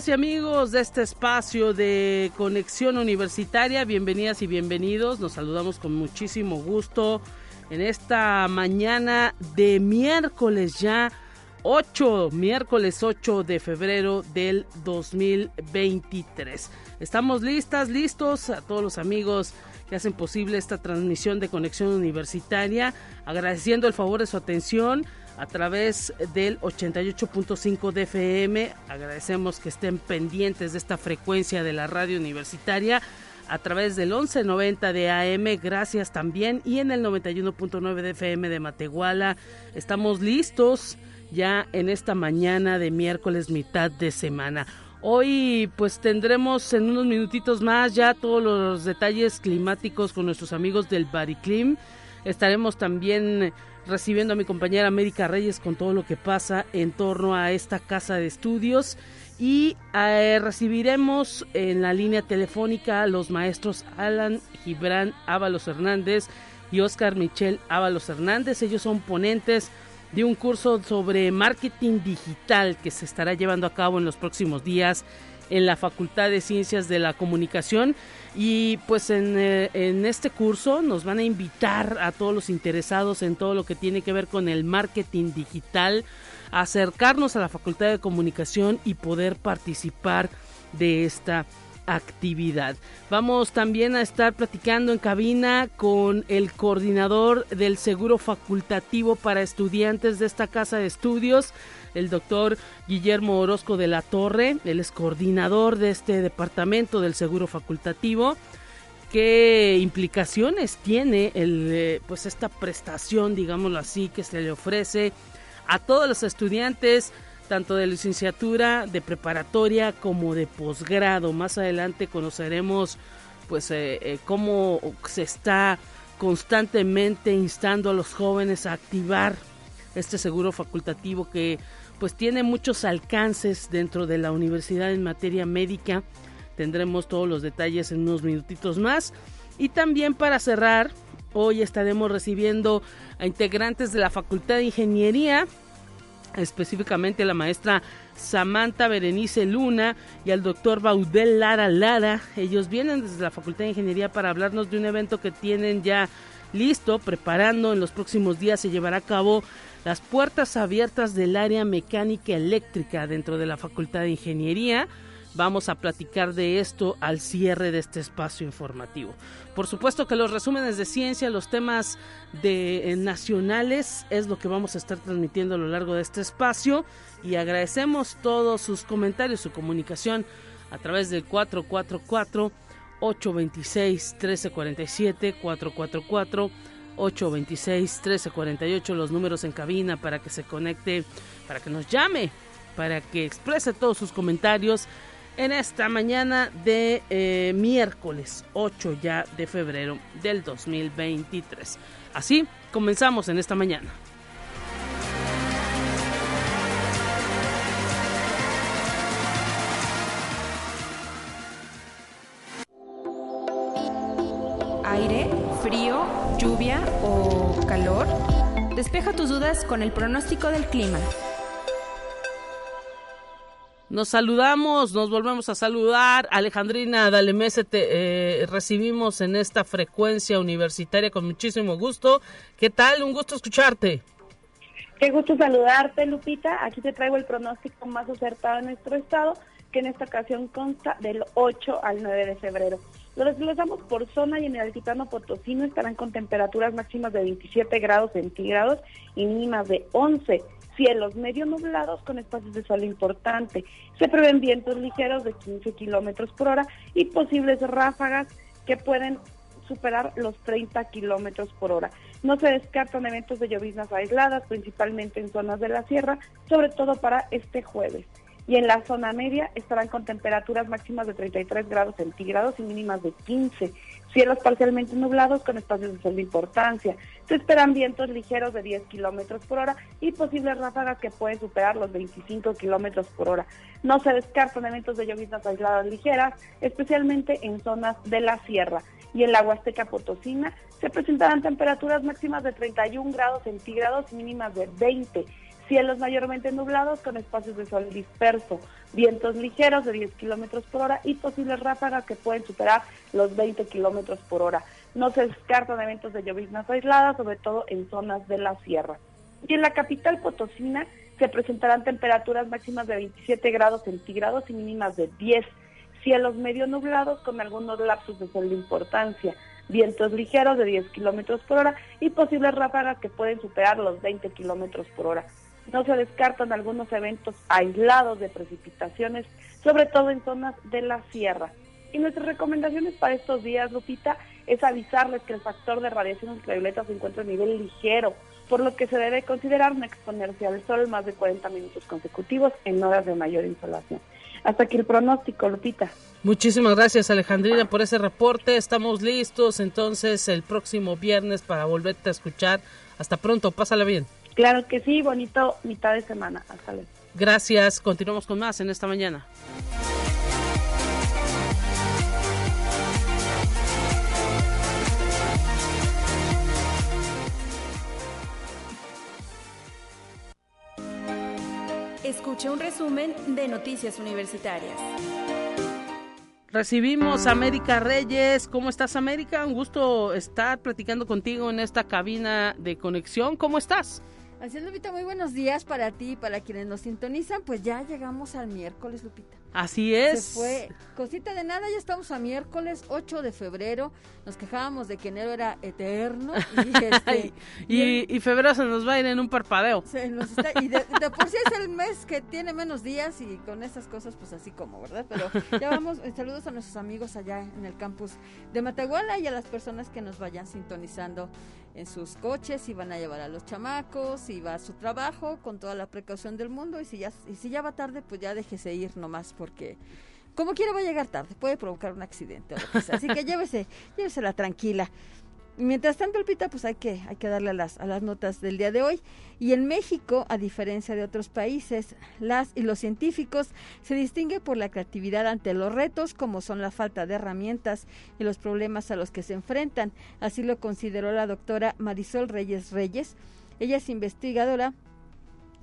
Amigas y amigos de este espacio de conexión universitaria? Bienvenidas y bienvenidos. Nos saludamos con muchísimo gusto en esta mañana de miércoles ya 8, miércoles 8 de febrero del 2023. Estamos listas, listos a todos los amigos que hacen posible esta transmisión de conexión universitaria, agradeciendo el favor de su atención a través del 88.5 de FM. Agradecemos que estén pendientes de esta frecuencia de la radio universitaria a través del 1190 de AM, gracias también, y en el 91.9 de FM de Matehuala. Estamos listos ya en esta mañana de miércoles mitad de semana. Hoy pues tendremos en unos minutitos más ya todos los detalles climáticos con nuestros amigos del Bariclim. Estaremos también recibiendo a mi compañera América Reyes con todo lo que pasa en torno a esta casa de estudios y eh, recibiremos en la línea telefónica a los maestros Alan Gibran Ábalos Hernández y Oscar Michel Ábalos Hernández. Ellos son ponentes de un curso sobre marketing digital que se estará llevando a cabo en los próximos días en la Facultad de Ciencias de la Comunicación y pues en, eh, en, este curso nos van a invitar a todos los interesados en todo lo que tiene que ver con el marketing digital, a acercarnos a la Facultad de Comunicación y poder participar de esta actividad. Vamos también a estar platicando en cabina con el coordinador del seguro facultativo para estudiantes de esta casa de estudios, el doctor Guillermo Orozco de la Torre, él es coordinador de este departamento del seguro facultativo. ¿Qué implicaciones tiene el, eh, pues esta prestación, digámoslo así, que se le ofrece a todos los estudiantes, tanto de licenciatura, de preparatoria como de posgrado? Más adelante conoceremos pues eh, eh, cómo se está constantemente instando a los jóvenes a activar este seguro facultativo que pues tiene muchos alcances dentro de la universidad en materia médica. Tendremos todos los detalles en unos minutitos más. Y también para cerrar, hoy estaremos recibiendo a integrantes de la Facultad de Ingeniería, específicamente la maestra Samantha Berenice Luna y al doctor Baudel Lara Lara. Ellos vienen desde la Facultad de Ingeniería para hablarnos de un evento que tienen ya listo, preparando. En los próximos días se llevará a cabo las puertas abiertas del área mecánica eléctrica dentro de la Facultad de Ingeniería. Vamos a platicar de esto al cierre de este espacio informativo. Por supuesto que los resúmenes de ciencia, los temas de, eh, nacionales es lo que vamos a estar transmitiendo a lo largo de este espacio y agradecemos todos sus comentarios, su comunicación a través del 444 826 1347 444 826-1348, los números en cabina para que se conecte, para que nos llame, para que exprese todos sus comentarios en esta mañana de eh, miércoles 8 ya de febrero del 2023. Así comenzamos en esta mañana. Aire, frío lluvia o calor? Despeja tus dudas con el pronóstico del clima. Nos saludamos, nos volvemos a saludar. Alejandrina Dalemese, te eh, recibimos en esta frecuencia universitaria con muchísimo gusto. ¿Qué tal? Un gusto escucharte. Qué gusto saludarte, Lupita. Aquí te traigo el pronóstico más acertado de nuestro estado, que en esta ocasión consta del 8 al 9 de febrero. Lo desglosamos por zona y en el altiplano potosino estarán con temperaturas máximas de 27 grados centígrados y mínimas de 11 cielos medio nublados con espacios de sol importante. Se prevén vientos ligeros de 15 kilómetros por hora y posibles ráfagas que pueden superar los 30 kilómetros por hora. No se descartan eventos de lloviznas aisladas, principalmente en zonas de la sierra, sobre todo para este jueves y en la zona media estarán con temperaturas máximas de 33 grados centígrados y mínimas de 15. Cielos parcialmente nublados con espacios de sol de importancia. Se esperan vientos ligeros de 10 kilómetros por hora y posibles ráfagas que pueden superar los 25 kilómetros por hora. No se descartan eventos de lloviznas aisladas ligeras, especialmente en zonas de la sierra. Y en la Huasteca Potosina se presentarán temperaturas máximas de 31 grados centígrados y mínimas de 20 cielos mayormente nublados con espacios de sol disperso, vientos ligeros de 10 kilómetros por hora y posibles ráfagas que pueden superar los 20 kilómetros por hora. No se descartan eventos de lloviznas aisladas, sobre todo en zonas de la sierra. Y en la capital potosina se presentarán temperaturas máximas de 27 grados centígrados y mínimas de 10. Cielos medio nublados con algunos lapsos de sol de importancia vientos ligeros de 10 kilómetros por hora y posibles ráfagas que pueden superar los 20 kilómetros por hora. No se descartan algunos eventos aislados de precipitaciones, sobre todo en zonas de la sierra. Y nuestras recomendaciones para estos días, Lupita, es avisarles que el factor de radiación ultravioleta se encuentra a nivel ligero, por lo que se debe considerar no exponerse al sol más de 40 minutos consecutivos en horas de mayor insolación. Hasta aquí el pronóstico, Lupita. Muchísimas gracias, Alejandrina, por ese reporte. Estamos listos entonces el próximo viernes para volverte a escuchar. Hasta pronto, pásala bien. Claro que sí, bonito mitad de semana. Hasta luego. Gracias. Continuamos con más en esta mañana. Escuche un resumen de Noticias Universitarias. Recibimos a América Reyes. ¿Cómo estás, América? Un gusto estar platicando contigo en esta cabina de conexión. ¿Cómo estás? Así es, Lupita, muy buenos días para ti y para quienes nos sintonizan. Pues ya llegamos al miércoles, Lupita. Así es. Se fue cosita de nada, ya estamos a miércoles 8 de febrero. Nos quejábamos de que enero era eterno. Y, este, y, febrero se nos va a ir en un parpadeo. y de, por sí es el mes que tiene menos días y con esas cosas, pues así como, ¿verdad? Pero ya vamos, eh, saludos a nuestros amigos allá en el campus de Matehuala y a las personas que nos vayan sintonizando en sus coches y van a llevar a los chamacos y va a su trabajo con toda la precaución del mundo y si ya y si ya va tarde pues ya déjese ir nomás porque como quiera va a llegar tarde, puede provocar un accidente Así que llévese, llévesela tranquila. Mientras tanto, Lupita, pues hay que, hay que darle a las, a las notas del día de hoy. Y en México, a diferencia de otros países, las y los científicos se distinguen por la creatividad ante los retos, como son la falta de herramientas y los problemas a los que se enfrentan. Así lo consideró la doctora Marisol Reyes Reyes. Ella es investigadora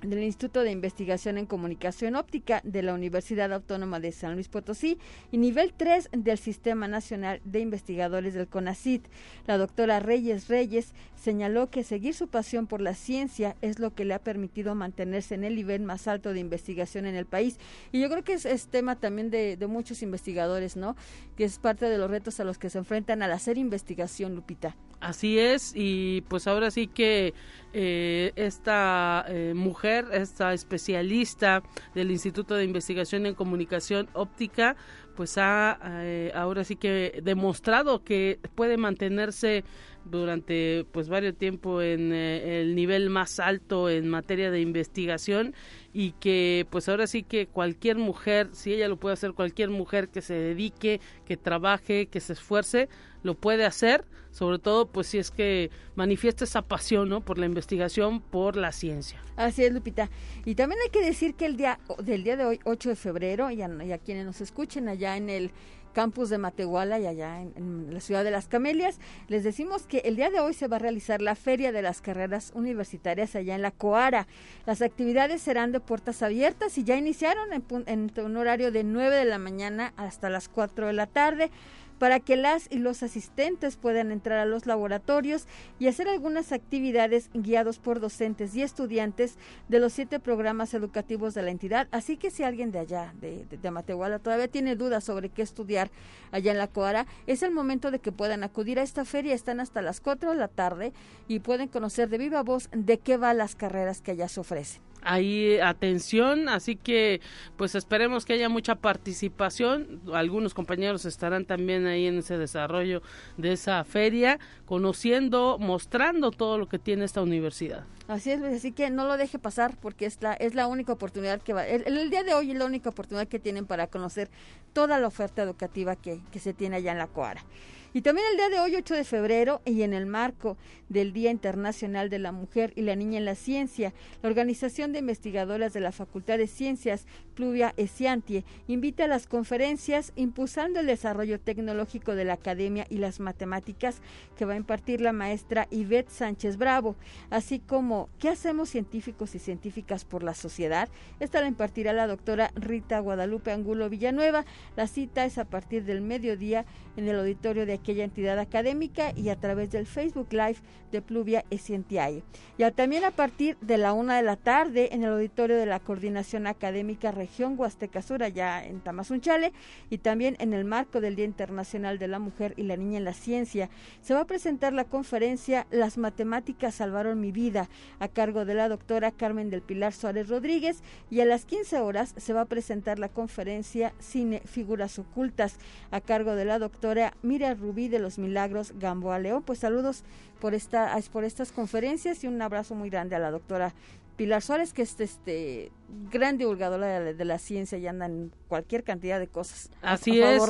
del Instituto de Investigación en Comunicación Óptica de la Universidad Autónoma de San Luis Potosí y nivel 3 del Sistema Nacional de Investigadores del CONACIT. La doctora Reyes Reyes señaló que seguir su pasión por la ciencia es lo que le ha permitido mantenerse en el nivel más alto de investigación en el país. Y yo creo que es, tema también de, de, muchos investigadores, ¿no? Que es parte de los retos a los que se enfrentan al hacer investigación, Lupita. Así es, y pues ahora sí que eh, esta eh, mujer, esta especialista del Instituto de Investigación en Comunicación Óptica, pues ha eh, ahora sí que demostrado que puede mantenerse durante pues varios tiempo en el nivel más alto en materia de investigación y que pues ahora sí que cualquier mujer, si ella lo puede hacer, cualquier mujer que se dedique, que trabaje, que se esfuerce, lo puede hacer, sobre todo pues si es que manifiesta esa pasión, ¿no? Por la investigación, por la ciencia. Así es, Lupita. Y también hay que decir que el día del día de hoy, 8 de febrero, y a quienes nos escuchen allá en el campus de Matehuala y allá en, la ciudad de Las Camelias. Les decimos que el día de hoy se va a realizar la Feria de las Carreras Universitarias allá en la Coara. Las actividades serán de puertas abiertas y ya iniciaron en, en un horario de 9 de la mañana hasta las 4 de la tarde para que las y los asistentes puedan entrar a los laboratorios y hacer algunas actividades guiados por docentes y estudiantes de los siete programas educativos de la entidad. Así que si alguien de allá, de, de, Matehuala, todavía tiene dudas sobre qué estudiar allá en la Coara, es el momento de que puedan acudir a esta feria. Están hasta las 4 de la tarde y pueden conocer de viva voz de qué van las carreras que allá se ofrecen ahí atención, así que pues esperemos que haya mucha participación. Algunos compañeros estarán también ahí en ese desarrollo de esa feria, conociendo, mostrando todo lo que tiene esta universidad. Así es, así que no lo deje pasar porque es la, es la única oportunidad que va. El, el, día de hoy es la única oportunidad que tienen para conocer toda la oferta educativa que, que se tiene allá en la Coara. Y también el día de hoy, 8 de febrero, y en el marco del Día Internacional de la Mujer y la Niña en la Ciencia, la Organización de Investigadoras de la Facultad de Ciencias, Pluvia Esiantie, invita a las conferencias impulsando el desarrollo tecnológico de la academia y las matemáticas que va a impartir la maestra Ivette Sánchez Bravo, así como ¿qué hacemos científicos y científicas por la sociedad? Esta la impartirá la doctora Rita Guadalupe Angulo Villanueva. La cita es a partir del mediodía en el auditorio de aquella entidad académica y a través del Facebook Live de Pluvia Escientiae. Y también a partir de la una de la tarde en el auditorio de la Coordinación Académica Región Huasteca Sur, en Tamazunchale, y también en el marco del Día Internacional de la Mujer y la Niña en la Ciencia, se va a presentar la conferencia Las matemáticas salvaron mi vida, a cargo de la doctora Carmen del Pilar Suárez Rodríguez, y a las 15 horas se va a presentar la conferencia Cine Figuras Ocultas, a cargo de la doctora Mira Rubí de los Milagros Gamboa León. Pues saludos por, esta, por estas conferencias y un abrazo muy grande a la doctora Pilar Suárez, que es este gran divulgadora de, la ciencia y anda en cualquier cantidad de cosas. Así es,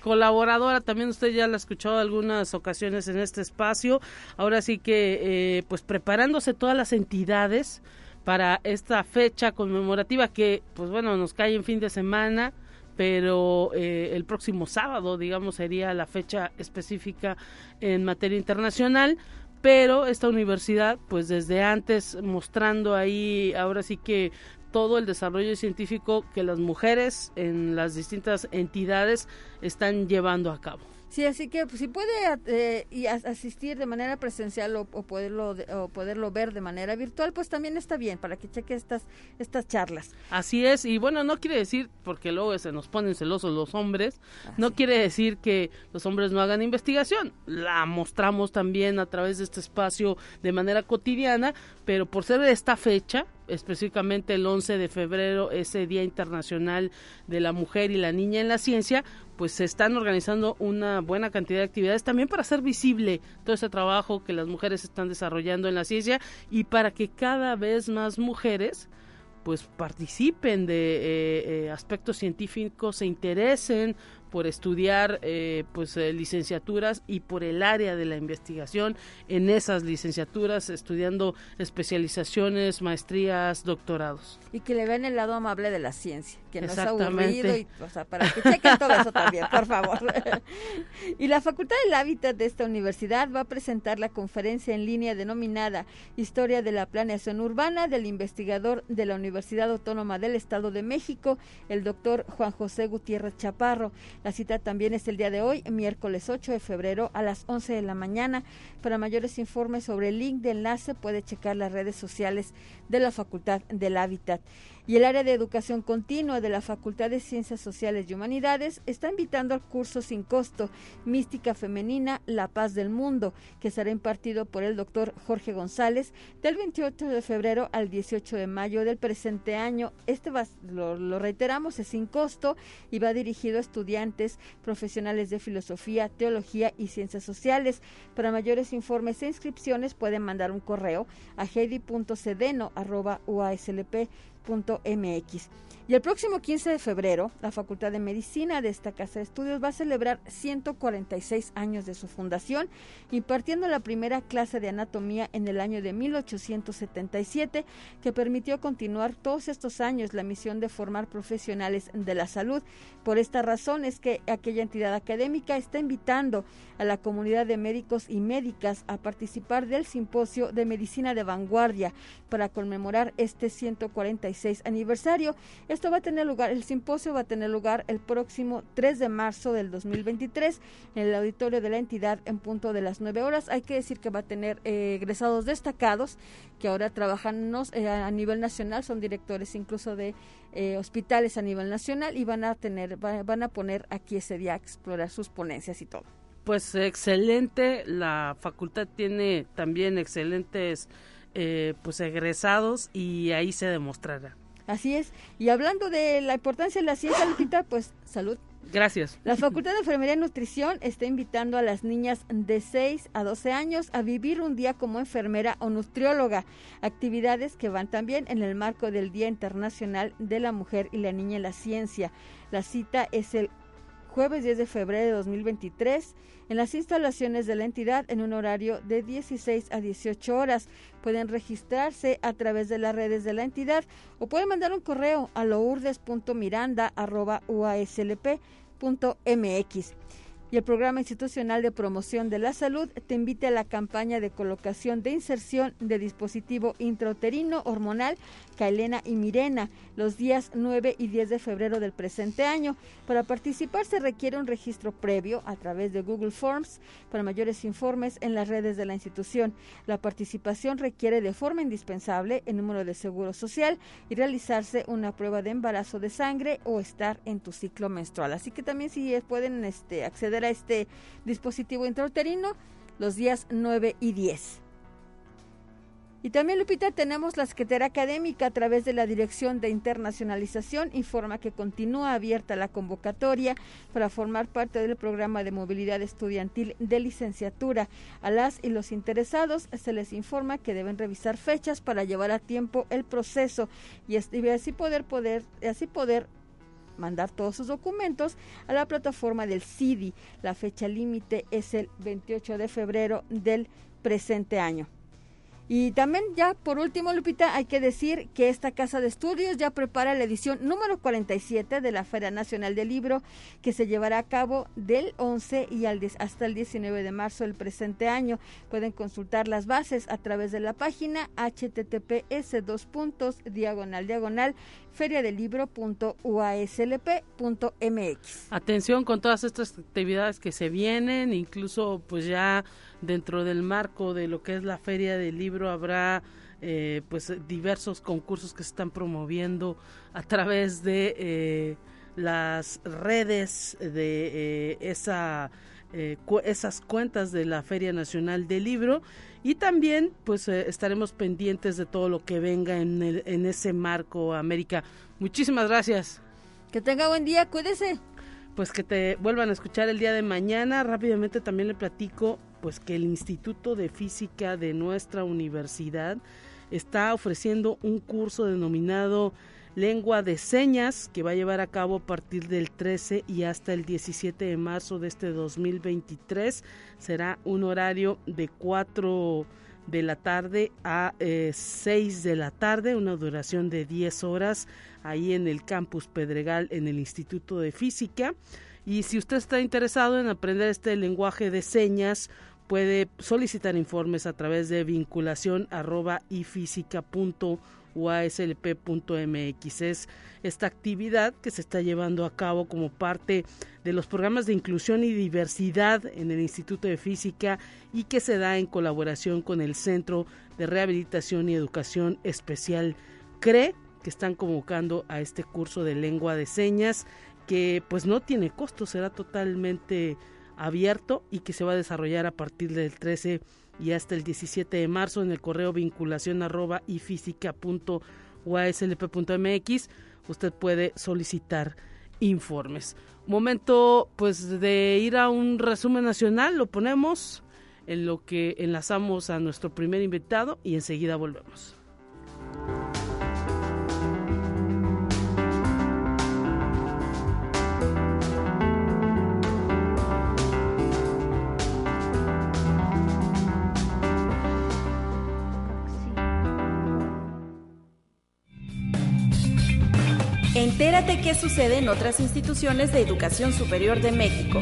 colaboradora, también usted ya la ha escuchado algunas ocasiones en este espacio. Ahora sí que, eh, pues preparándose todas las entidades para esta fecha conmemorativa que, pues bueno, nos cae en fin de semana pero eh, el próximo sábado, digamos, sería la fecha específica en materia internacional. Pero esta universidad, pues desde antes mostrando ahí, ahora sí que todo el desarrollo científico que las mujeres en las distintas entidades están llevando a cabo. Sí, así que pues, si puede eh, y asistir de manera presencial o, poderlo o poderlo ver de manera virtual, pues también está bien para que cheque estas estas charlas. Así es y bueno no quiere decir porque luego se nos ponen celosos los hombres, no quiere decir que los hombres no hagan investigación. La mostramos también a través de este espacio de manera cotidiana, pero por ser de esta fecha específicamente el 11 de febrero, ese Día Internacional de la Mujer y la Niña en la Ciencia, pues se están organizando una buena cantidad de actividades también para hacer visible todo ese trabajo que las mujeres están desarrollando en la ciencia y para que cada vez más mujeres pues participen de eh, eh, aspectos científicos, se interesen por estudiar eh, pues eh, licenciaturas y por el área de la investigación en esas licenciaturas estudiando especializaciones maestrías doctorados. Y que le ven el lado amable de la ciencia que no es aburrido y o sea, para que chequen todo eso también por favor. Y la facultad del hábitat de esta universidad va a presentar la conferencia en línea denominada historia de la planeación urbana del investigador de la Universidad Autónoma del Estado de México el doctor Juan José Gutiérrez Chaparro. La cita también es el día de hoy, miércoles 8 de febrero a las 11 de la mañana. Para mayores informes sobre el link de enlace puede checar las redes sociales de la Facultad del Hábitat y el área de educación continua de la Facultad de Ciencias Sociales y Humanidades está invitando al curso sin costo Mística Femenina, La Paz del Mundo, que será impartido por el doctor Jorge González del 28 de febrero al 18 de mayo del presente año. Este va, lo, lo reiteramos, es sin costo y va dirigido a estudiantes, profesionales de filosofía, teología y ciencias sociales. Para mayores informes e inscripciones pueden mandar un correo a heidi.cedeno.uaslp mx Y el próximo 15 de febrero, la Facultad de Medicina de esta Casa de Estudios va a celebrar 146 años de su fundación, impartiendo la primera clase de anatomía en el año de 1877, que permitió continuar todos estos años la misión de formar profesionales de la salud. Por esta razón es que aquella entidad académica está invitando a la comunidad de médicos y médicas a participar del simposio de medicina de vanguardia para conmemorar este 146 96 aniversario. Esto va a tener lugar, el simposio va a tener lugar el próximo 3 de marzo del 2023 en el auditorio de la entidad en punto de las 9 horas. Hay que decir que va a tener eh, egresados destacados que ahora trabajan eh, a nivel nacional, son directores incluso de eh, hospitales a nivel nacional y van a tener, van a poner aquí ese día a explorar sus ponencias y todo. Pues excelente, la facultad tiene también excelentes pues egresados y ahí se demostrará. Así es. Y hablando de la importancia de la ciencia, Lupita, pues salud. Gracias. La Facultad de Enfermería y Nutrición está invitando a las niñas de 6 a 12 años a vivir un día como enfermera o nutrióloga, actividades que van también en el marco del Día Internacional de la Mujer y la Niña en la Ciencia. La cita es el jueves 10 de febrero de 2023 en las instalaciones de la entidad en un horario de 16 a 18 horas. Pueden registrarse a través de las redes de la entidad o pueden mandar un correo a lourdes.miranda.uaslp.mx y el Programa Institucional de Promoción de la Salud te invita a la campaña de colocación de inserción de dispositivo intrauterino hormonal Kaelena y Mirena los días 9 y 10 de febrero del presente año. Para participar se requiere un registro previo a través de Google Forms para mayores informes en las redes de la institución. La participación requiere de forma indispensable el número de seguro social y realizarse una prueba de embarazo de sangre o estar en tu ciclo menstrual. Así que también si pueden este, acceder este dispositivo intrauterino los días 9 y 10. Y también, Lupita, tenemos la Secretaría Académica a través de la Dirección de Internacionalización informa que continúa abierta la convocatoria para formar parte del programa de movilidad estudiantil de licenciatura. A las y los interesados se les informa que deben revisar fechas para llevar a tiempo el proceso y así poder, poder, así poder mandar todos sus documentos a la plataforma del CIDI. La fecha límite es el 28 de febrero del presente año. Y también ya por último, Lupita, hay que decir que esta casa de estudios ya prepara la edición número 47 de la Feria Nacional del Libro que se llevará a cabo del 11 y al hasta el 19 de marzo del presente año. Pueden consultar las bases a través de la página https dos puntos diagonal diagonal feriadelibro.uaslp.mx. Atención con todas estas actividades que se vienen, incluso pues ya dentro del marco de lo que es la Feria del Libro habrá eh, pues diversos concursos que se están promoviendo a través de eh, las redes de eh, esa esas cuentas de la Feria Nacional del Libro y también pues estaremos pendientes de todo lo que venga en, el, en ese marco América. Muchísimas gracias. Que tenga buen día, cuídese. Pues que te vuelvan a escuchar el día de mañana. Rápidamente también le platico pues que el Instituto de Física de nuestra universidad está ofreciendo un curso denominado Lengua de Señas que va a llevar a cabo a partir del 13 y hasta el 17 de marzo de este 2023. Será un horario de 4 de la tarde a 6 eh, de la tarde, una duración de 10 horas ahí en el campus Pedregal en el Instituto de Física. Y si usted está interesado en aprender este lenguaje de señas, puede solicitar informes a través de vinculación arroba y Es esta actividad que se está llevando a cabo como parte de los programas de inclusión y diversidad en el Instituto de Física y que se da en colaboración con el Centro de Rehabilitación y Educación Especial CRE, que están convocando a este curso de lengua de señas que pues no tiene costo, será totalmente abierto y que se va a desarrollar a partir del 13 y hasta el 17 de marzo en el correo vinculación arroba y usted puede solicitar informes. Momento pues de ir a un resumen nacional, lo ponemos en lo que enlazamos a nuestro primer invitado y enseguida volvemos. Entérate qué sucede en otras instituciones de educación superior de México.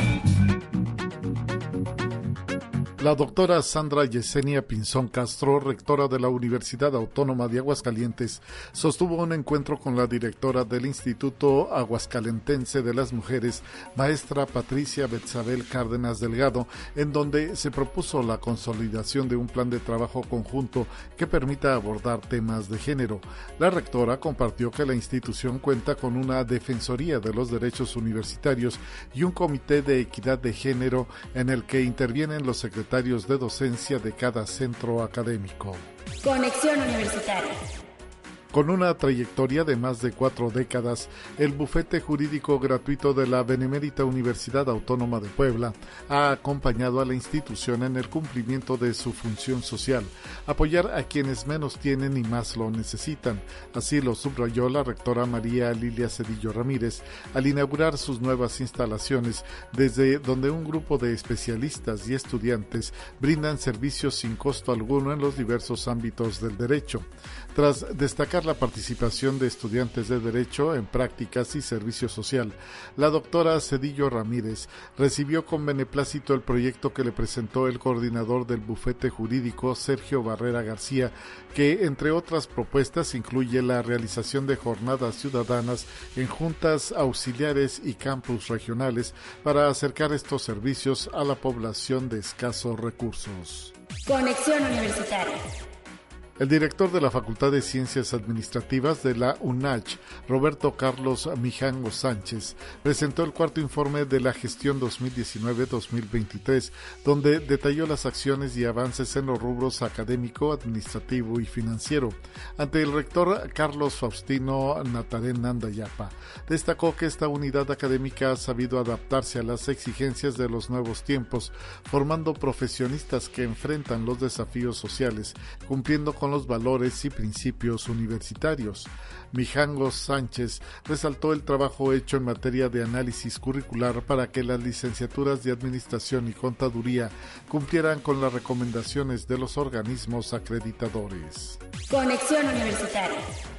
La doctora Sandra Yesenia Pinzón Castro, rectora de la Universidad Autónoma de Aguascalientes, sostuvo un encuentro con la directora del Instituto Aguascalentense de las Mujeres, maestra Patricia Betzabel Cárdenas Delgado, en donde se propuso la consolidación de un plan de trabajo conjunto que permita abordar temas de género. La rectora compartió que la institución cuenta con una Defensoría de los Derechos Universitarios y un Comité de Equidad de Género en el que intervienen los secretarios de docencia de cada centro académico. Conexión Universitaria. Con una trayectoria de más de cuatro décadas, el bufete jurídico gratuito de la Benemérita Universidad Autónoma de Puebla ha acompañado a la institución en el cumplimiento de su función social, apoyar a quienes menos tienen y más lo necesitan. Así lo subrayó la rectora María Lilia Cedillo Ramírez al inaugurar sus nuevas instalaciones, desde donde un grupo de especialistas y estudiantes brindan servicios sin costo alguno en los diversos ámbitos del derecho. Tras destacar la participación de estudiantes de Derecho en prácticas y servicio social, la doctora Cedillo Ramírez recibió con beneplácito el proyecto que le presentó el coordinador del bufete jurídico, Sergio Barrera García, que, entre otras propuestas, incluye la realización de jornadas ciudadanas en juntas auxiliares y campus regionales para acercar estos servicios a la población de escasos recursos. Conexión Universitaria. El director de la Facultad de Ciencias Administrativas de la UNACH, Roberto Carlos Mijango Sánchez, presentó el cuarto informe de la gestión 2019-2023, donde detalló las acciones y avances en los rubros académico, administrativo y financiero. Ante el rector Carlos Faustino Natarén Nandayapa, destacó que esta unidad académica ha sabido adaptarse a las exigencias de los nuevos tiempos, formando profesionistas que enfrentan los desafíos sociales, cumpliendo con los valores y principios universitarios. Mijango Sánchez resaltó el trabajo hecho en materia de análisis curricular para que las licenciaturas de Administración y Contaduría cumplieran con las recomendaciones de los organismos acreditadores. Conexión Universitaria.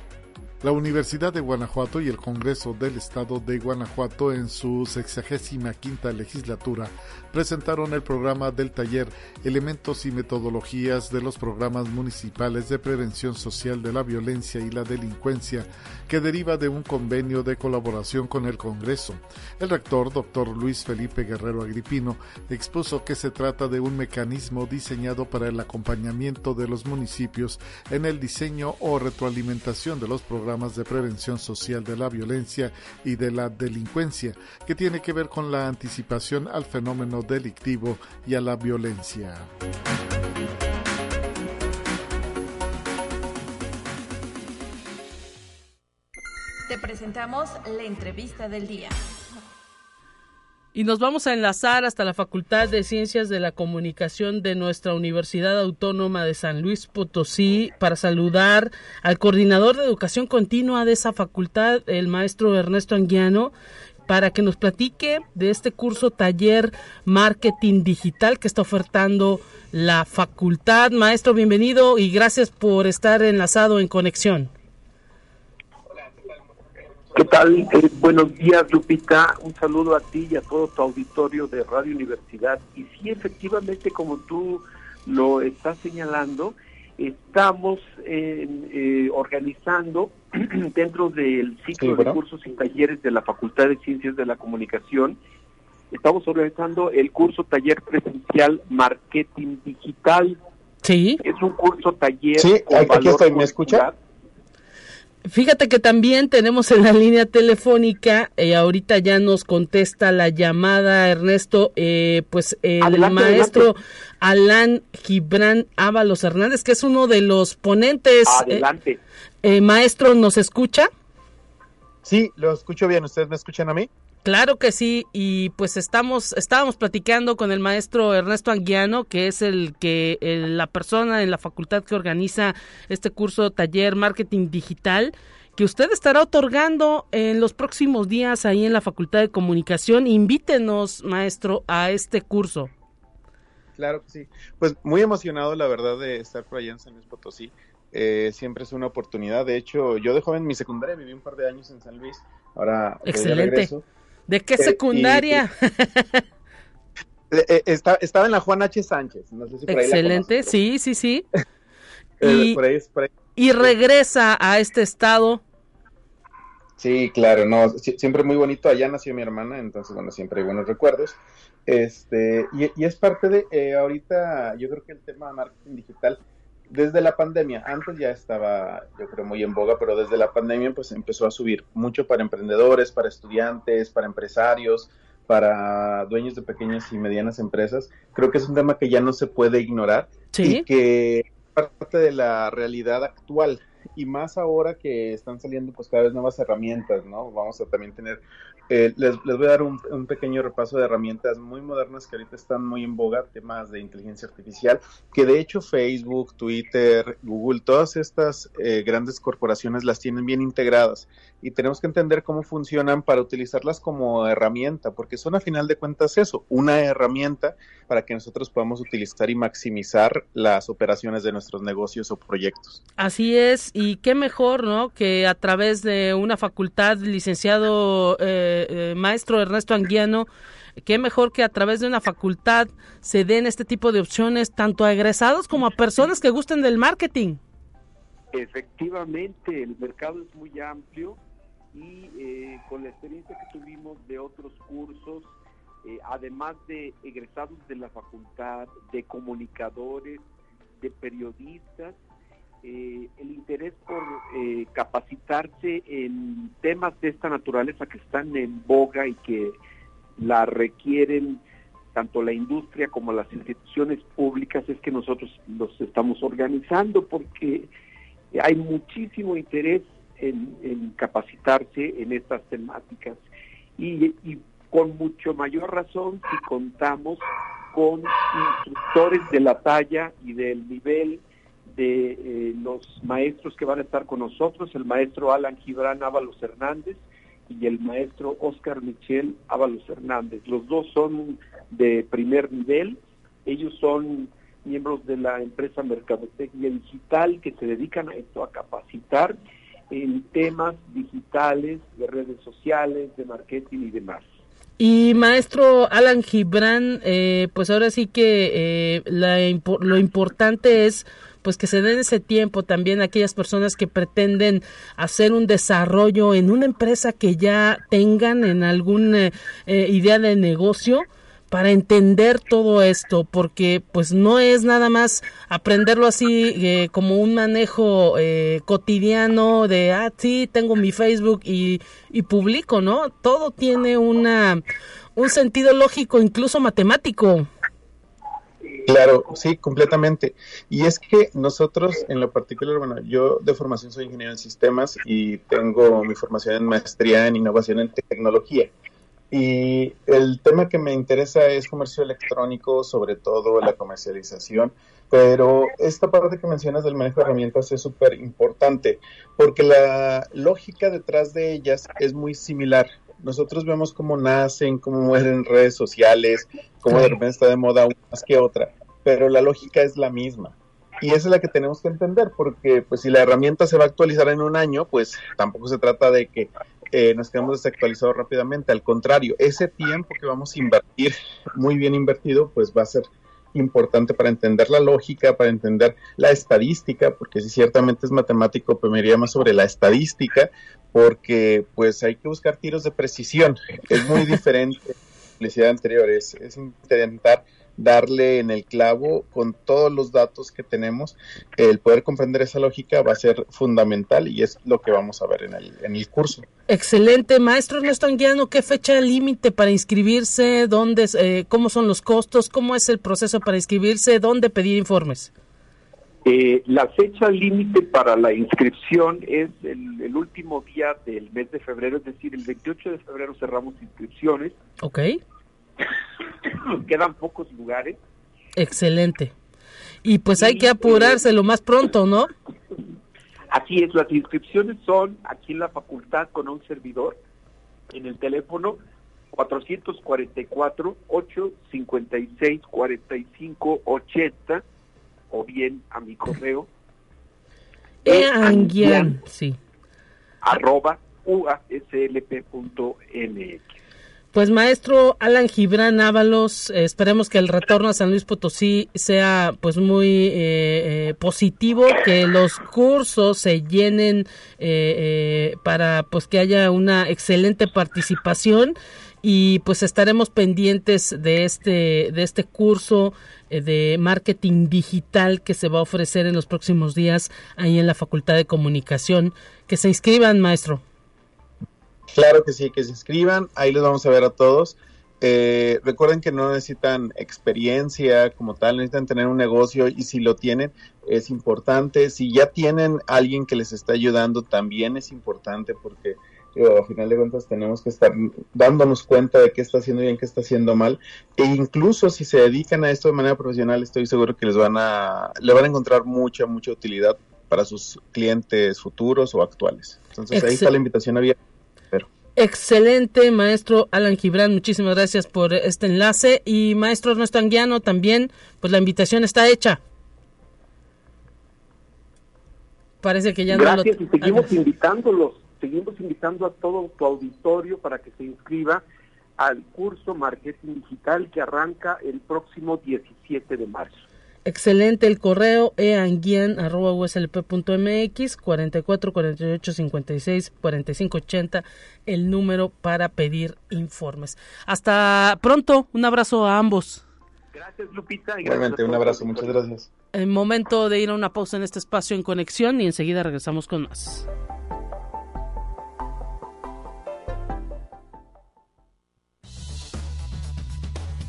La Universidad de Guanajuato y el Congreso del Estado de Guanajuato en su sexagésima quinta legislatura presentaron el programa del taller Elementos y Metodologías de los Programas Municipales de Prevención Social de la Violencia y la Delincuencia, que deriva de un convenio de colaboración con el Congreso. El rector, doctor Luis Felipe Guerrero Agripino, expuso que se trata de un mecanismo diseñado para el acompañamiento de los municipios en el diseño o retroalimentación de los programas de prevención social de la violencia y de la delincuencia, que tiene que ver con la anticipación al fenómeno delictivo y a la violencia. Te presentamos la entrevista del día. Y nos vamos a enlazar hasta la Facultad de Ciencias de la Comunicación de nuestra Universidad Autónoma de San Luis Potosí para saludar al coordinador de educación continua de esa facultad, el maestro Ernesto Anguiano, para que nos platique de este curso taller marketing digital que está ofertando la facultad. Maestro, bienvenido y gracias por estar enlazado en conexión. ¿Qué tal? Eh, buenos días, Lupita. Un saludo a ti y a todo tu auditorio de Radio Universidad. Y sí, efectivamente, como tú lo estás señalando, estamos eh, organizando dentro del ciclo de cursos y talleres de la Facultad de Ciencias de la Comunicación, estamos organizando el curso taller presencial Marketing Digital. Sí. Es un curso taller. Sí, aquí estoy, ¿me escucha? Fíjate que también tenemos en la línea telefónica, y eh, ahorita ya nos contesta la llamada Ernesto, eh, pues el maestro Alan Gibran Ábalos Hernández, que es uno de los ponentes. Eh, adelante. maestro, ¿nos escucha? Sí, lo escucho bien. ¿Ustedes me escuchan a mí? Claro que sí, y pues estamos, estábamos platicando con el maestro Ernesto Anguiano, que es el que la persona en la facultad que organiza este curso taller marketing digital, que usted estará otorgando en los próximos días ahí en la Facultad de Comunicación. Invítenos, maestro, a este curso. Claro que sí. Pues muy emocionado, la verdad, de estar por allá en San Luis Potosí. Eh, siempre es una oportunidad. De hecho, yo de joven mi secundaria viví un par de años en San Luis. Ahora Excelente. ¿De qué eh, secundaria? Eh, está, estaba en la Juan H. Sánchez. No sé si por ahí la Excelente, conoces. sí, sí, sí. Eh, y, por ahí es- por ahí. y regresa a este estado. Sí, claro, no, si- siempre muy bonito. Allá nació mi hermana, entonces, bueno, siempre hay buenos recuerdos. Este, y, y es parte de, eh, ahorita, yo creo que el tema de marketing digital, desde la pandemia, antes ya estaba, yo creo, muy en boga, pero desde la pandemia, pues empezó a subir mucho para emprendedores, para estudiantes, para empresarios, para dueños de pequeñas y medianas empresas. Creo que es un tema que ya no se puede ignorar Sí. y que parte de la realidad actual y más ahora que están saliendo pues cada vez nuevas herramientas, ¿no? Vamos a también tener, eh, les, les voy a dar un, pequeño repaso de herramientas muy modernas que ahorita están muy en boga, temas de inteligencia artificial, que de hecho Facebook, Twitter, Google, todas estas eh, grandes corporaciones las tienen bien integradas y tenemos que entender cómo funcionan para utilizarlas como herramienta, porque son a final de cuentas eso, una herramienta para que nosotros podamos utilizar y maximizar las operaciones de nuestros negocios o proyectos. Así es, qué mejor, ¿no? Que a través de una facultad, licenciado eh, eh, maestro Ernesto Anguiano, qué mejor que a través de una facultad se den este tipo de opciones tanto a egresados como a personas que gusten del marketing. Efectivamente, el mercado es muy amplio y eh, con la experiencia que tuvimos de otros cursos, eh, además de egresados de la facultad, de comunicadores, de periodistas, eh, el interés por eh, capacitarse en temas de esta naturaleza que están en boga y que la requieren tanto la industria como las instituciones públicas es que nosotros los estamos organizando porque hay muchísimo interés en, capacitarse en estas temáticas. Y, y con mucho mayor razón si contamos con instructores de la talla y del nivel de eh, los maestros que van a estar con nosotros, el maestro Alan Gibran Ábalos Hernández y el maestro Oscar Michel Ábalos Hernández. Los dos son de primer nivel, ellos son miembros de la empresa Mercadotecnia Digital que se dedican a esto, a capacitar en temas digitales, de redes sociales, de marketing y demás. Y maestro Alan Gibran, eh, pues ahora sí que eh, la lo importante es pues que se den ese tiempo también a aquellas personas que pretenden hacer un desarrollo en una empresa que ya tengan en alguna eh, idea de negocio para entender todo esto, porque pues no es nada más aprenderlo así eh, como un manejo eh, cotidiano de, ah, sí, tengo mi Facebook y, y publico, ¿no? Todo tiene una, un sentido lógico, incluso matemático. Claro, sí, completamente. Y es que nosotros, en lo particular, bueno, yo de formación soy ingeniero en sistemas y tengo mi formación en maestría en innovación en tecnología. Y el tema que me interesa es comercio electrónico, sobre todo la comercialización, pero esta parte que mencionas del manejo de herramientas es súper importante, porque la lógica detrás de ellas es muy similar. Nosotros vemos cómo nacen, cómo mueren redes sociales, cómo de repente está de moda una más que otra, pero la lógica es la misma. Y esa es la que tenemos que entender, porque pues si la herramienta se va a actualizar en un año, pues tampoco se trata de que eh, nos quedemos desactualizados rápidamente. Al contrario, ese tiempo que vamos a invertir, muy bien invertido, pues va a ser importante para entender la lógica, para entender la estadística, porque si ciertamente es matemático, pues me iría más sobre la estadística, porque pues hay que buscar tiros de precisión. Es muy diferente a la publicidad anterior, es, es intentar darle en el clavo con todos los datos que tenemos. El poder comprender esa lógica va a ser fundamental y es lo que vamos a ver en el, en el curso. Excelente, maestro Ernesto Anguiano, ¿qué fecha límite para inscribirse? ¿Dónde, eh, ¿Cómo son los costos? ¿Cómo es el proceso para inscribirse? ¿Dónde pedir informes? Eh, la fecha límite para la inscripción es el, el, último día del mes de febrero, es decir, el 28 de febrero cerramos inscripciones. Ok. Quedan pocos lugares. Excelente. Y pues hay que apurarse lo más pronto, ¿no? Así es, las inscripciones son aquí en la facultad con un servidor en el teléfono 444-856-4580 o bien a mi correo eanguian, sí. arroba uaslp.mx. Pues maestro Alan Gibran Ábalos, eh, esperemos que el retorno a San Luis Potosí sea pues muy eh, eh, positivo, que los cursos se llenen para pues que haya una excelente participación y pues estaremos pendientes de este de este curso de marketing digital que se va a ofrecer en los próximos días ahí en la Facultad de Comunicación. Que se inscriban, maestro. Claro que sí, que se inscriban, ahí les vamos a ver a todos. Eh, recuerden que no necesitan experiencia como tal, necesitan tener un negocio y si lo tienen es importante. Si ya tienen alguien que les está ayudando también es importante porque a final de cuentas tenemos que estar dándonos cuenta de qué está haciendo bien, qué está haciendo mal. E incluso si se dedican a esto de manera profesional, estoy seguro que les van a, le van a encontrar mucha, mucha utilidad para sus clientes futuros o actuales. Entonces ahí está la invitación abierta Excelente, maestro Alan Gibran, muchísimas gracias por este enlace. Y maestro Ernesto Anguiano, también, pues la invitación está hecha. Parece que ya no lo... y seguimos invitándolos, seguimos invitando a todo tu auditorio para que se inscriba al curso Marketing Digital que arranca el próximo 17 de marzo. Excelente el correo eanguian.uslp.mx 44 48 56 45 80 el número para pedir informes. Hasta pronto, un abrazo a ambos. Gracias Lupita. Igualmente, un abrazo, muchas gracias. El momento de ir a una pausa en este espacio en conexión y enseguida regresamos con más.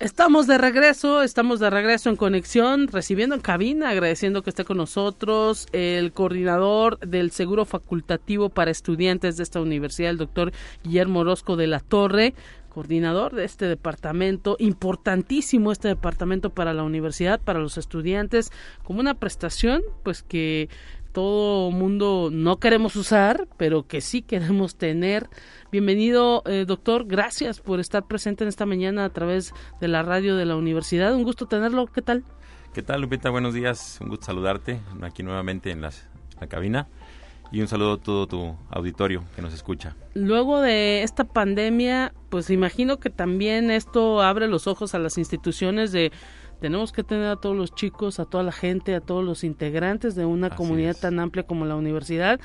Estamos de regreso, estamos de regreso en conexión, recibiendo en cabina, agradeciendo que esté con nosotros el coordinador del Seguro Facultativo para Estudiantes de esta universidad, el doctor Guillermo Orozco de la Torre coordinador de este departamento, importantísimo este departamento para la universidad, para los estudiantes, como una prestación, pues que todo mundo no queremos usar, pero que sí queremos tener. Bienvenido, eh, doctor. Gracias por estar presente en esta mañana a través de la radio de la universidad. Un gusto tenerlo. ¿Qué tal? ¿Qué tal, Lupita? Buenos días. Un gusto saludarte aquí nuevamente en la cabina y un saludo a todo tu auditorio que nos escucha. Luego de esta pandemia, pues imagino que también esto abre los ojos a las instituciones de tenemos que tener a todos los chicos, a toda la gente, a todos los integrantes de una comunidad tan amplia como la universidad,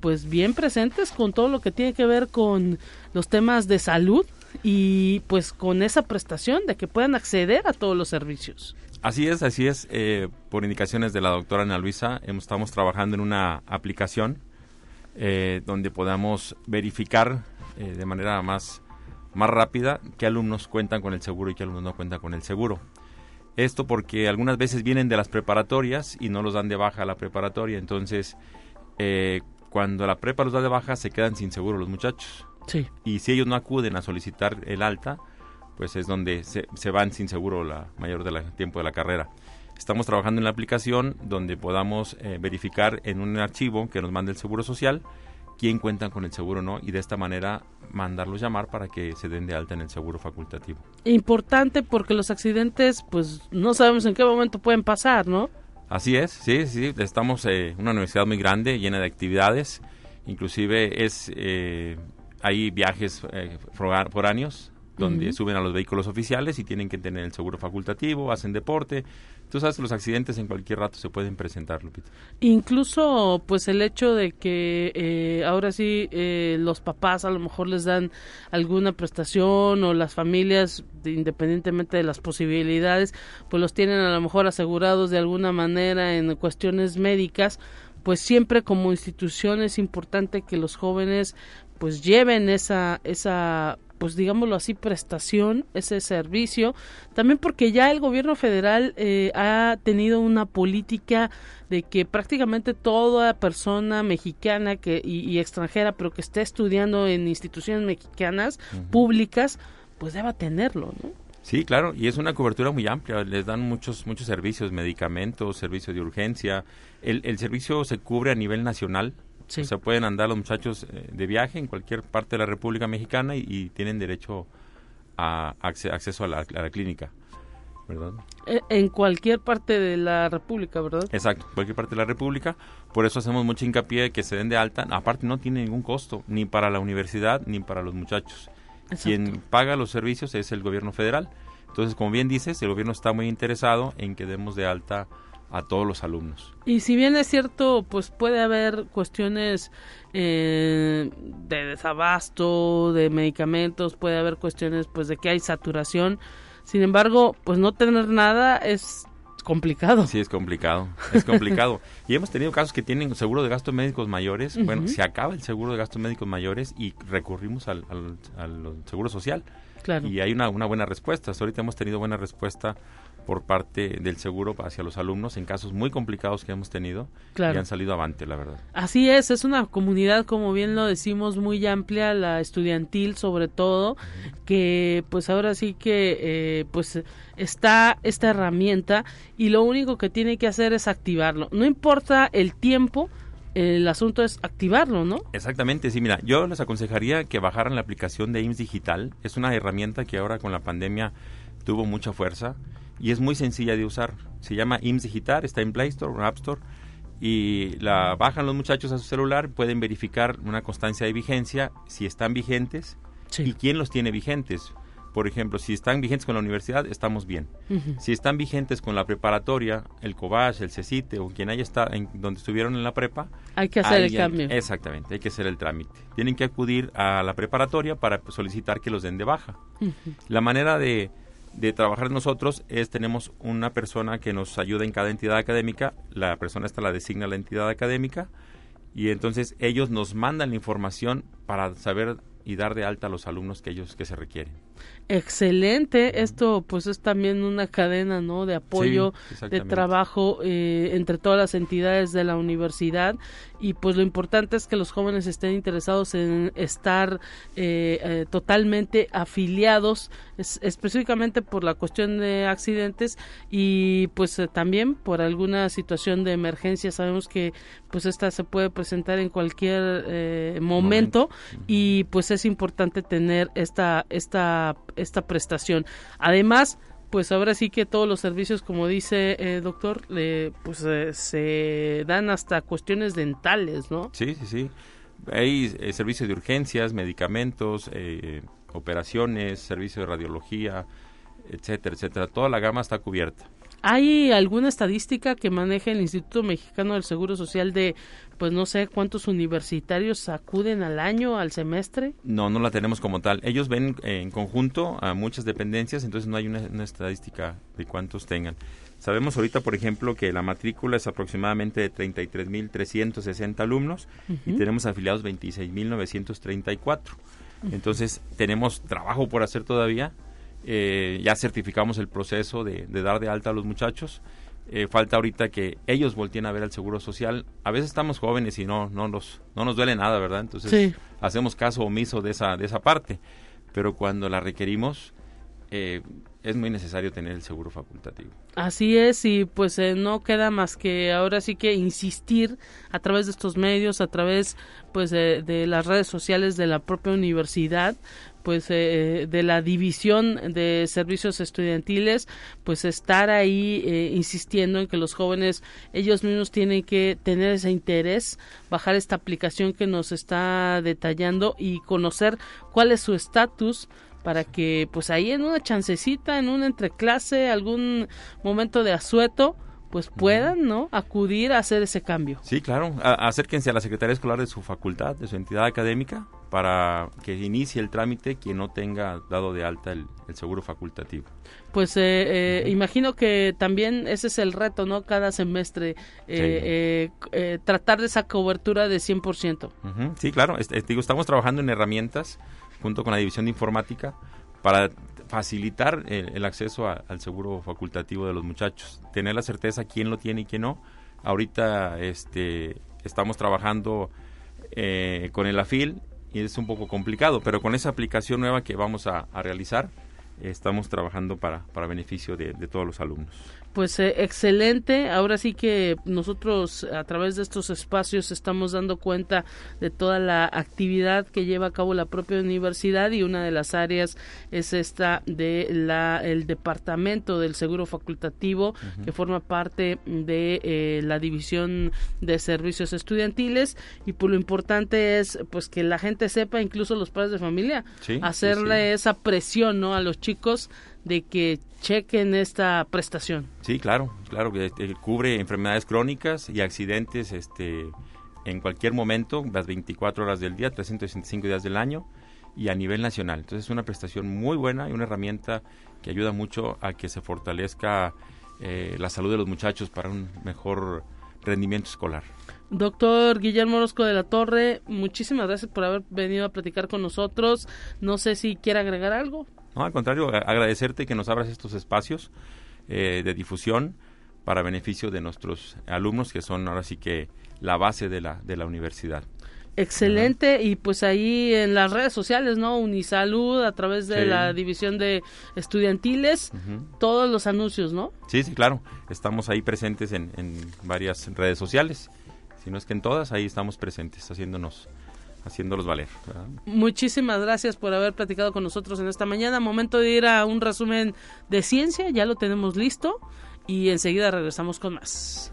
pues bien presentes con todo lo que tiene que ver con los temas de salud y pues con esa prestación de que puedan acceder a todos los servicios. Así es, así es. Eh, por indicaciones de la doctora Ana Luisa, estamos trabajando en una aplicación eh, donde podamos verificar eh, de manera más, más rápida qué alumnos cuentan con el seguro y qué alumnos no cuentan con el seguro. Esto porque algunas veces vienen de las preparatorias y no los dan de baja a la preparatoria. Entonces, cuando la prepa los da de baja, se quedan sin seguro los muchachos. Sí. Y si ellos no acuden a solicitar el alta, pues es donde se, van sin seguro la mayor del tiempo de la carrera. Estamos trabajando en la aplicación donde podamos eh, verificar en un archivo que nos mande el Seguro Social quién cuentan con el seguro o no y de esta manera mandarlos llamar para que se den de alta en el seguro facultativo. Importante porque los accidentes pues no sabemos en qué momento pueden pasar, ¿no? Así es, sí, sí, estamos en eh, una universidad muy grande, llena de actividades, inclusive es eh, hay viajes eh, foráneos donde suben a los vehículos oficiales y tienen que tener el seguro facultativo, hacen deporte. Tú sabes, los accidentes en cualquier rato se pueden presentar, Lupita. Incluso, pues el hecho de que eh, ahora sí eh, los papás a lo mejor les dan alguna prestación o las familias, independientemente de las posibilidades, pues los tienen a lo mejor asegurados de alguna manera en cuestiones médicas, pues siempre como institución es importante que los jóvenes pues lleven esa esa pues digámoslo así, prestación, ese servicio, también porque ya el gobierno federal eh, ha tenido una política de que prácticamente toda persona mexicana que, y, extranjera, pero que esté estudiando en instituciones mexicanas públicas, pues deba tenerlo, ¿no? Sí, claro, y es una cobertura muy amplia, les dan muchos muchos servicios, medicamentos, servicios de urgencia. El, el servicio se cubre a nivel nacional, Sí. O sea, pueden andar los muchachos eh, de viaje en cualquier parte de la República Mexicana y, y tienen derecho a acce- acceso a la, a la clínica, ¿verdad? Eh, En cualquier parte de la República, ¿verdad? Exacto, cualquier parte de la República. Por eso hacemos mucho hincapié que se den de alta. Aparte, no tiene ningún costo, ni para la universidad ni para los muchachos. Quien paga los servicios es el gobierno federal. Entonces, como bien dices, el gobierno está muy interesado en que demos de alta a todos los alumnos. Y si bien es cierto, pues puede haber cuestiones eh, de desabasto, de medicamentos, puede haber cuestiones pues de que hay saturación. Sin embargo, pues no tener nada es complicado. Sí, es complicado, es complicado. y hemos tenido casos que tienen seguro de gastos médicos mayores. Bueno, se acaba el seguro de gastos médicos mayores y recurrimos al, al- al seguro social. Claro. Y hay una, una buena respuesta. Hasta ahorita hemos tenido buena respuesta por parte del seguro hacia los alumnos en casos muy complicados que hemos tenido Claro. y han salido avante, la verdad. Así es, es una comunidad, como bien lo decimos, muy amplia, la estudiantil sobre todo, que pues ahora sí que eh, pues está esta herramienta y lo único que tiene que hacer es activarlo. No importa el tiempo, el asunto es activarlo, ¿no? Exactamente, sí, mira, yo les aconsejaría que bajaran la aplicación de IMSS Digital. Es una herramienta que ahora con la pandemia tuvo mucha fuerza y es muy sencilla de usar. Se llama IMSS Digital, está en Play Store o App Store y la bajan los muchachos a su celular, pueden verificar una constancia de vigencia, si están vigentes y quién los tiene vigentes. Por ejemplo, si están vigentes con la universidad, estamos bien. Si están vigentes con la preparatoria, el COBACH, el CECITE o quien haya estado en donde estuvieron en la prepa, Hay que hacer el cambio. Exactamente, hay que hacer el trámite. Tienen que acudir a la preparatoria para solicitar que los den de baja. La manera de, de trabajar nosotros es tenemos una persona que nos ayuda en cada entidad académica, la persona esta la designa la entidad académica y entonces ellos nos mandan la información para saber y dar de alta a los alumnos que ellos que se requieren. Excelente, esto pues es también una cadena, ¿no? De apoyo, Sí, de trabajo eh, entre todas las entidades de la universidad y pues lo importante es que los jóvenes estén interesados en estar eh, eh, totalmente afiliados, es- específicamente por la cuestión de accidentes y pues eh, también por alguna situación de emergencia. Sabemos que pues esta se puede presentar en cualquier eh, momento y pues es importante tener esta esta esta prestación además pues ahora sí que todos los servicios como dice eh, doctor eh, pues eh, se dan hasta cuestiones dentales no Sí, sí, sí. Hay eh, servicios de urgencias, medicamentos, eh, operaciones, servicio de radiología, etcétera, etcétera. Toda la gama está cubierta. ¿Hay alguna estadística que maneje el Instituto Mexicano del Seguro Social de, pues no sé, cuántos universitarios acuden al año, al semestre? No, no la tenemos como tal. Ellos ven eh, en conjunto a muchas dependencias, entonces no hay una, una estadística de cuántos tengan. Sabemos ahorita, por ejemplo, que la matrícula es aproximadamente de 33.360 alumnos y Ujú. tenemos afiliados 26.934. Entonces, tenemos trabajo por hacer todavía. Eh, ya certificamos el proceso de, de dar de alta a los muchachos. Eh, falta ahorita que ellos volteen a ver al seguro social. A veces estamos jóvenes y no, no, nos, no nos duele nada, ¿verdad? Entonces, Sí. hacemos caso omiso de esa, de esa parte. Pero cuando la requerimos, eh, es muy necesario tener el seguro facultativo. Así es, y pues eh, no queda más que ahora sí que insistir a través de estos medios, a través pues de, de las redes sociales de la propia universidad, pues eh, de la división de servicios estudiantiles, pues estar ahí eh, insistiendo en que los jóvenes ellos mismos tienen que tener ese interés, bajar esta aplicación que nos está detallando y conocer cuál es su estatus para que pues ahí en una chancecita, en un entreclase, algún momento de asueto, pues puedan, ¿no? Acudir a hacer ese cambio. Sí, claro. A- acérquense a la Secretaría Escolar de su facultad, de su entidad académica, para que inicie el trámite quien no tenga dado de alta el, el seguro facultativo. Pues eh, eh, imagino que también ese es el reto, ¿no? Cada semestre, eh, eh, tratar de esa cobertura de 100%. Ujú, Sí, claro. Este, te digo, estamos trabajando en herramientas junto con la División de Informática para facilitar el, acceso al seguro facultativo de los muchachos. Tener la certeza quién lo tiene y quién no. Ahorita este, estamos trabajando eh, con el AFIL y es un poco complicado, pero con esa aplicación nueva que vamos a, realizar, estamos trabajando para, para beneficio de todos los alumnos. Pues eh, excelente. Ahora sí que nosotros a través de estos espacios estamos dando cuenta de toda la actividad que lleva a cabo la propia universidad y una de las áreas es esta de la el departamento del seguro facultativo que forma parte de eh, la división de servicios estudiantiles y por lo importante es pues que la gente sepa incluso los padres de familia Sí, sí, hacerle sí. esa presión no a los chicos de que chequen esta prestación. Sí, claro, claro, que eh, cubre enfermedades crónicas y accidentes este, en cualquier momento, las 24 horas del día, 365 días del año y a nivel nacional. Entonces es una prestación muy buena y una herramienta que ayuda mucho a que se fortalezca eh, la salud de los muchachos para un mejor rendimiento escolar. Doctor Guillermo Orozco de la Torre, muchísimas gracias por haber venido a platicar con nosotros. No sé si quiere agregar algo. No, al contrario, agradecerte que nos abras estos espacios eh, de difusión para beneficio de nuestros alumnos, que son ahora sí que la base de la, de la universidad. Excelente, y pues ahí en las redes sociales, ¿no? Unisalud, a través de Sí. la división de estudiantiles, todos los anuncios, ¿no? Sí, sí, claro. Estamos ahí presentes en, en varias redes sociales. Si no es que en todas, ahí estamos presentes, haciéndonos, haciéndolos valer. Muchísimas gracias por haber platicado con nosotros en esta mañana. Momento de ir a un resumen de ciencia, ya lo tenemos listo y enseguida regresamos con más.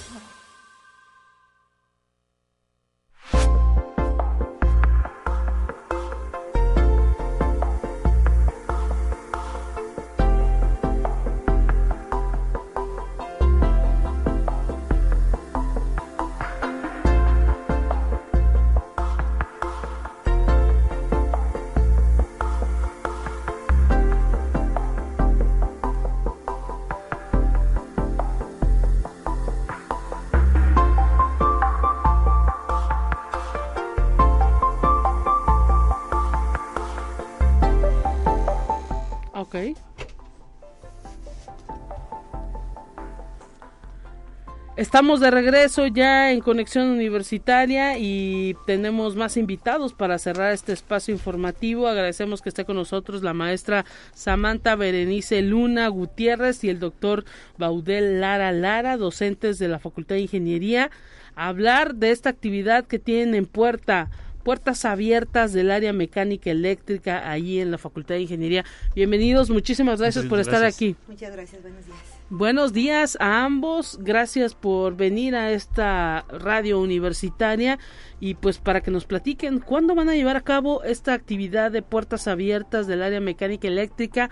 Estamos de regreso ya en Conexión Universitaria y tenemos más invitados para cerrar este espacio informativo. Agradecemos que esté con nosotros la maestra Samantha Berenice Luna Gutiérrez y el doctor Baudel Lara Lara, docentes de la Facultad de Ingeniería, a hablar de esta actividad que tienen en puerta puertas abiertas del área mecánica eléctrica allí en la Facultad de Ingeniería. Bienvenidos, muchísimas gracias por estar aquí. Muchas gracias, buenos días. Buenos días a ambos, gracias por venir a esta radio universitaria. Y pues para que nos platiquen cuándo van a llevar a cabo esta actividad de puertas abiertas del área mecánica eléctrica,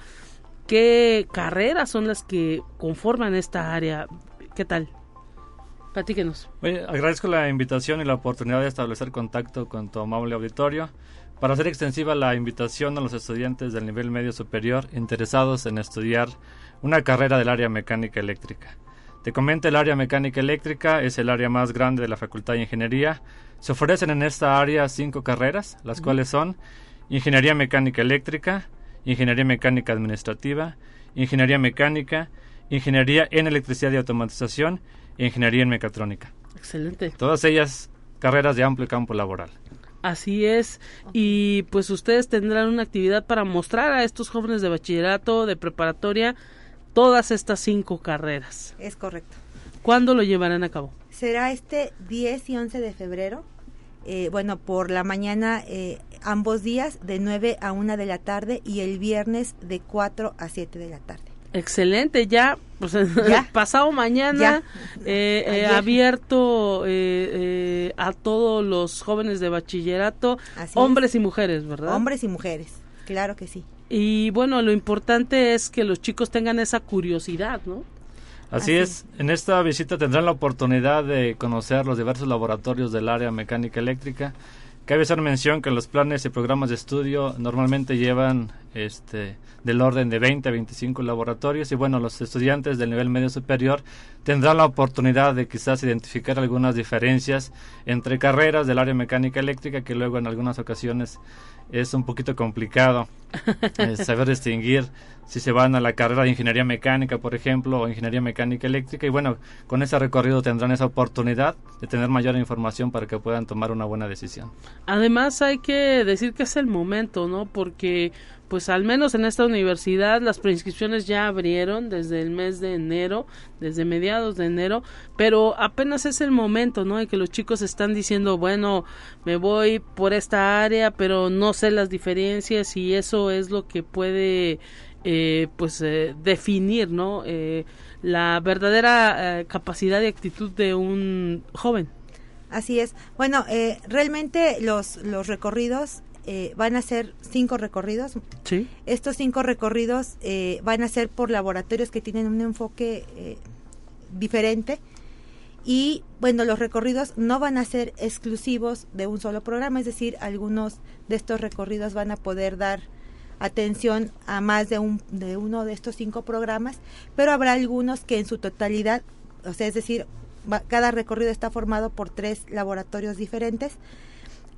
qué carreras son las que conforman esta área, qué tal. Platíquenos. Oye, agradezco la invitación y la oportunidad de establecer contacto con tu amable auditorio para hacer extensiva la invitación a los estudiantes del nivel medio superior interesados en estudiar una carrera del área mecánica eléctrica. Te comento, el área mecánica eléctrica es el área más grande de la Facultad de Ingeniería. Se ofrecen en esta área cinco carreras, las cuales son Ingeniería Mecánica Eléctrica, Ingeniería Mecánica Administrativa, Ingeniería Mecánica, Ingeniería en Electricidad y Automatización e Ingeniería en Mecatrónica. Excelente. Todas ellas carreras de amplio campo laboral. Así es, y pues ustedes tendrán una actividad para mostrar a estos jóvenes de bachillerato, de preparatoria, todas estas cinco carreras. Es correcto. ¿Cuándo lo llevarán a cabo? Será este 10 y 11 de febrero. eh, bueno, por la mañana eh, ambos días de 9 a 1 de la tarde y el viernes de 4 a 7 de la tarde. Excelente, ya, pues pasado mañana eh, eh, abierto eh, a todos los jóvenes de bachillerato, hombres y mujeres, ¿verdad? Hombres y mujeres, claro que sí. Y bueno, lo importante es que los chicos tengan esa curiosidad, ¿no? Así, es, en esta visita tendrán la oportunidad de conocer los diversos laboratorios del área mecánica eléctrica. Cabe hacer mención que los planes y programas de estudio normalmente llevan este del orden de 20 a 25 laboratorios y bueno, los estudiantes del nivel medio superior tendrán la oportunidad de quizás identificar algunas diferencias entre carreras del área mecánica eléctrica que luego en algunas ocasiones es un poquito complicado eh, saber distinguir si se van a la carrera de ingeniería mecánica, por ejemplo, o ingeniería mecánica eléctrica. Y bueno, con ese recorrido tendrán esa oportunidad de tener mayor información para que puedan tomar una buena decisión. Además, hay que decir que es el momento, ¿no? Porque pues al menos en esta universidad las preinscripciones ya abrieron desde el mes de enero, desde mediados de enero, pero apenas es el momento, ¿no? En que los chicos están diciendo, bueno, me voy por esta área, pero no sé las diferencias y eso es lo que puede, eh, pues, eh, definir, ¿no? Eh, la verdadera capacidad y actitud de un joven. Así es. Bueno, realmente los, los recorridos eh, van a ser cinco recorridos. Sí. Estos cinco recorridos eh, van a ser por laboratorios que tienen un enfoque eh, diferente. Y bueno, los recorridos no van a ser exclusivos de un solo programa, es decir, algunos de estos recorridos van a poder dar atención a más de, un, de uno de estos cinco programas, pero habrá algunos que en su totalidad, o sea, es decir, cada recorrido está formado por tres laboratorios diferentes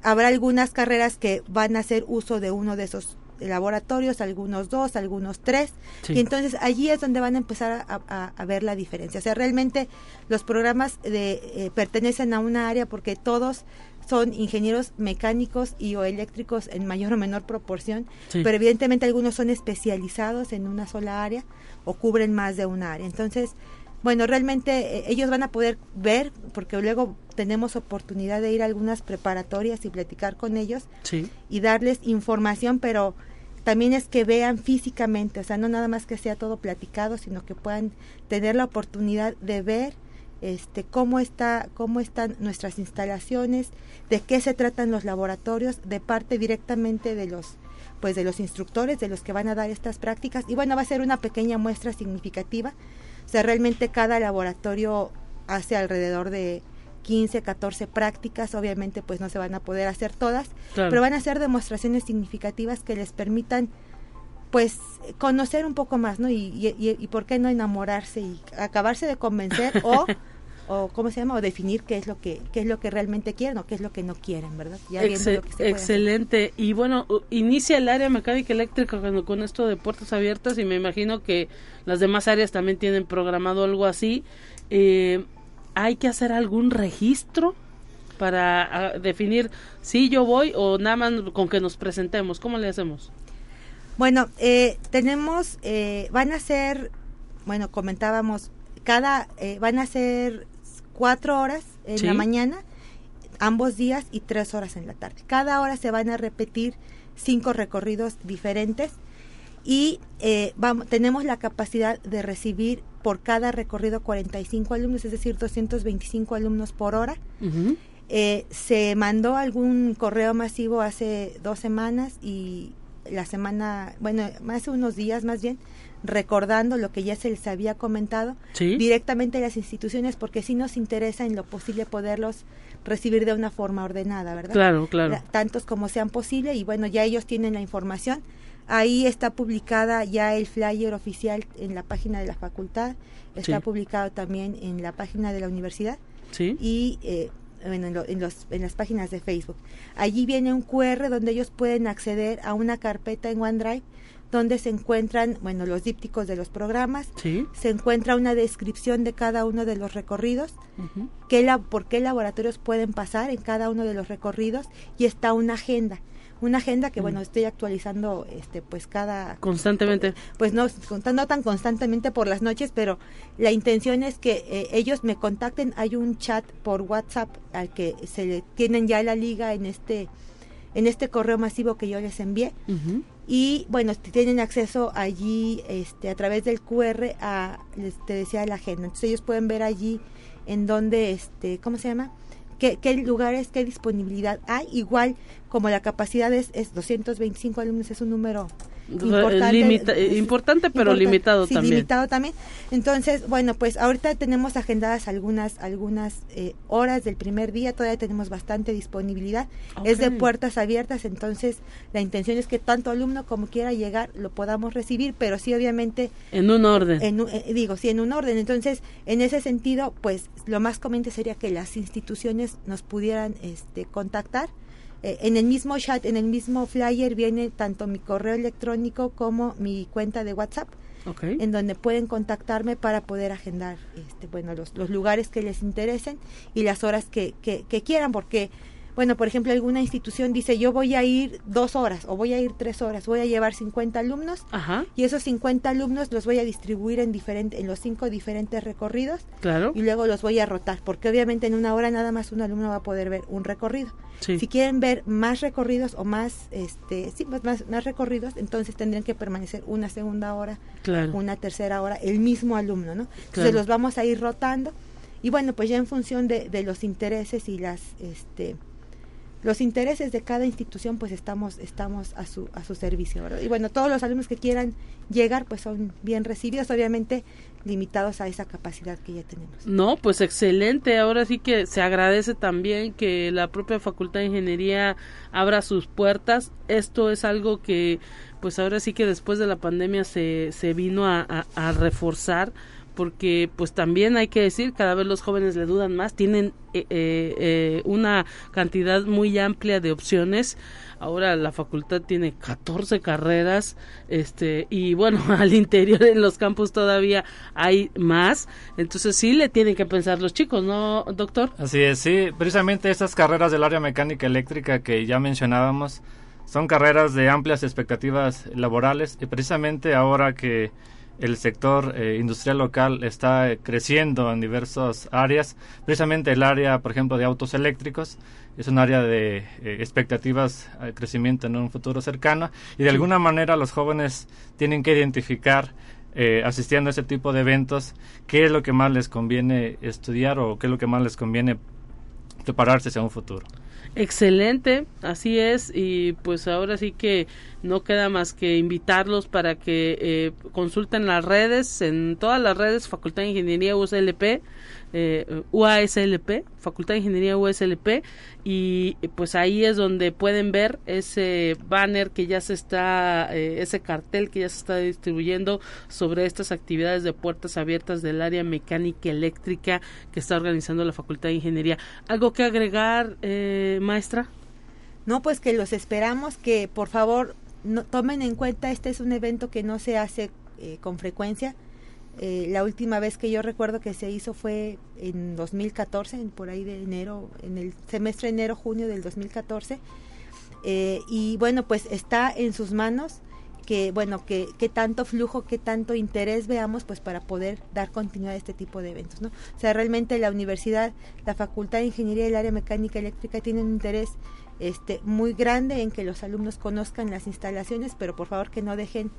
Habrá algunas carreras que van a hacer uso de uno de esos laboratorios, algunos dos, algunos tres, y entonces allí es donde van a empezar a, ver la diferencia. O sea, realmente los programas de, eh, pertenecen a una área porque todos son ingenieros mecánicos y o eléctricos en mayor o menor proporción, pero evidentemente algunos son especializados en una sola área o cubren más de una área. Entonces, bueno, realmente eh, ellos van a poder ver, porque luego tenemos oportunidad de ir a algunas preparatorias y platicar con ellos y darles información, pero también es que vean físicamente, o sea, no nada más que sea todo platicado, sino que puedan tener la oportunidad de ver este cómo está cómo están nuestras instalaciones, de qué se tratan los laboratorios de parte directamente de los pues de los instructores, de los que van a dar estas prácticas. Y bueno, va a ser una pequeña muestra significativa. O sea, realmente cada laboratorio hace alrededor de 15, 14 prácticas, obviamente pues no se van a poder hacer todas, pero van a ser demostraciones significativas que les permitan pues conocer un poco más, ¿no? Y, y, por qué no enamorarse y acabarse de convencer o o cómo se llama o definir qué es lo que qué es lo que realmente quieren o qué es lo que no quieren verdad excelente. Y bueno inicia el área mecánica eléctrica con, con, esto de puertas abiertas y me imagino que las demás áreas también tienen programado algo así. Eh, hay que hacer algún registro para definir si yo voy o nada más con que nos presentemos cómo le hacemos bueno eh, tenemos eh, van a ser bueno comentábamos cada eh, van a ser cuatro horas en la mañana, ambos días y tres horas en la tarde. Cada hora se van a repetir cinco recorridos diferentes y eh, vamos, tenemos la capacidad de recibir por cada recorrido 45 alumnos, es decir, 225 alumnos por hora. Eh, se mandó algún correo masivo hace dos semanas y la semana, bueno, hace unos días más bien, recordando lo que ya se les había comentado directamente a las instituciones porque sí nos interesa en lo posible poderlos recibir de una forma ordenada, ¿verdad? Claro, claro. Tantos como sean posible y bueno, ya ellos tienen la información. Ahí está publicada ya el flyer oficial en la página de la facultad, está publicado también en la página de la universidad sí. y eh, en, en, los, en las páginas de Facebook. Allí viene un QR donde ellos pueden acceder a una carpeta en OneDrive donde se encuentran, bueno, los dípticos de los programas, se encuentra una descripción de cada uno de los recorridos, qué la, por qué laboratorios pueden pasar en cada uno de los recorridos y está una agenda. Una agenda que bueno estoy actualizando este pues cada constantemente. pues no no tan constantemente por las noches pero la intención es que eh, ellos me contacten. Hay un chat por WhatsApp al que se le tienen ya la liga en este en este correo masivo que yo les envié y bueno, tienen acceso allí este, a través del QR a, te decía, la agenda. Entonces ellos pueden ver allí en donde, este, ¿cómo se llama? Qué, qué lugares, qué disponibilidad hay. Igual como la capacidad es, es 225 alumnos, es un número Importante, importante pero limitado sí, también. limitado también. Entonces, bueno, pues ahorita tenemos agendadas algunas algunas eh, horas del primer día, todavía tenemos bastante disponibilidad. Es de puertas abiertas, entonces la intención es que tanto alumno como quiera llegar lo podamos recibir, pero sí obviamente en un orden. En, eh, digo, sí en un orden. Entonces, en ese sentido, pues lo más conveniente sería que las instituciones nos pudieran este contactar eh, en el mismo chat, en el mismo flyer viene tanto mi correo electrónico como mi cuenta de WhatsApp. en donde pueden contactarme para poder agendar este, bueno, los, los lugares que les interesen y las horas que, que, que quieran, porque bueno, por ejemplo, alguna institución dice, yo voy a ir dos horas o voy a ir tres horas, voy a llevar 50 alumnos y esos 50 alumnos los voy a distribuir en, diferente, en los cinco diferentes recorridos claro. y luego los voy a rotar, porque obviamente en una hora nada más un alumno va a poder ver un recorrido. Si quieren ver más recorridos o más, este, sí, más, más, recorridos, entonces tendrían que permanecer una segunda hora, una tercera hora, el mismo alumno, ¿no? Entonces los vamos a ir rotando y bueno, pues ya en función de, de los intereses y las, este, los intereses de cada institución pues estamos estamos a su a su servicio y bueno todos los alumnos que quieran llegar pues son bien recibidos obviamente limitados a esa capacidad que ya tenemos. No pues excelente. Ahora sí que se agradece también que la propia facultad de ingeniería abra sus puertas. Esto es algo que pues ahora sí que después de la pandemia se se vino a, a reforzar porque pues también hay que decir cada vez los jóvenes le dudan más tienen eh, eh, eh, una cantidad muy amplia de opciones. Ahora la facultad tiene 14 carreras este y bueno al interior en los campus todavía hay más. Entonces sí le tienen que pensar los chicos no doctor así es sí. Precisamente estas carreras del área mecánica eléctrica que ya mencionábamos son carreras de amplias expectativas laborales y precisamente ahora que el sector eh, industrial local está creciendo en diversas áreas, precisamente el área, por ejemplo, de autos eléctricos, es un área de eh, expectativas de crecimiento en un futuro cercano. Y de alguna manera los jóvenes tienen que identificar eh, asistiendo a ese tipo de eventos qué es lo que más les conviene estudiar o qué es lo que más les conviene prepararse hacia un futuro. Excelente, así es, y pues ahora sí que no queda más que invitarlos para que eh, consulten las redes, en todas las redes, Facultad de Ingeniería USLP, eh, UASLP, Facultad de Ingeniería USLP, y pues ahí es donde pueden ver ese banner que ya se está, eh, ese cartel que ya se está distribuyendo sobre estas actividades de puertas abiertas del área mecánica eléctrica que está organizando la Facultad de Ingeniería. ¿Algo que agregar, eh, maestra? No, pues que los esperamos, que por favor no, tomen en cuenta, este es un evento que no se hace eh, con frecuencia. Eh, la última vez que yo recuerdo que se hizo fue en 2014, por ahí de enero, en el semestre enero-junio del 2014. Eh, y bueno, pues está en sus manos que, bueno, que, que tanto flujo, que tanto interés veamos, pues para poder dar continuidad a este tipo de eventos, ¿no? O sea, realmente la universidad, la Facultad de Ingeniería y el área mecánica eléctrica tienen interés este, muy grande en que los alumnos conozcan las instalaciones, pero por favor que no dejen